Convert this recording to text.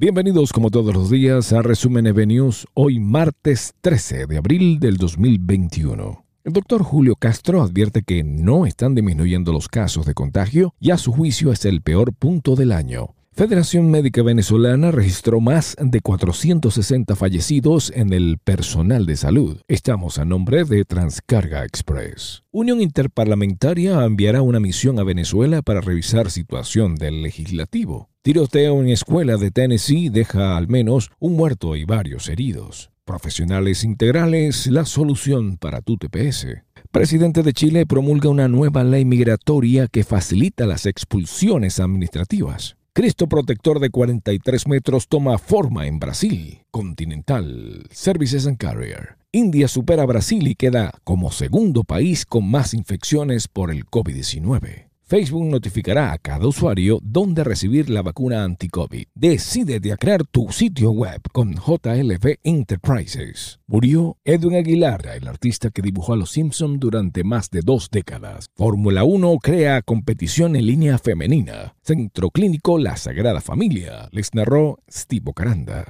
Bienvenidos como todos los días a Resumen EB News, hoy martes 13 de abril del 2021. El doctor Julio Castro advierte que no están disminuyendo los casos de contagio y a su juicio es el peor punto del año. Federación Médica Venezolana registró más de 460 fallecidos en el personal de salud. Estamos a nombre de Transcarga Express. Unión Interparlamentaria enviará una misión a Venezuela para revisar situación del legislativo. Tiroteo en escuela de Tennessee deja al menos un muerto y varios heridos. Profesionales integrales, la solución para tu TPS. Presidente de Chile promulga una nueva ley migratoria que facilita las expulsiones administrativas. Cristo protector de 43 metros toma forma en Brasil. Continental Services and Carrier. India supera a Brasil y queda como segundo país con más infecciones por el COVID-19. Facebook notificará a cada usuario dónde recibir la vacuna anti-COVID. Decide de crear tu sitio web con JLV Enterprises. Murió Edwin Aguilar, el artista que dibujó a los Simpson durante más de dos décadas. Fórmula 1 crea competición en línea femenina. Centro Clínico La Sagrada Familia. Les narró Steve Caranda.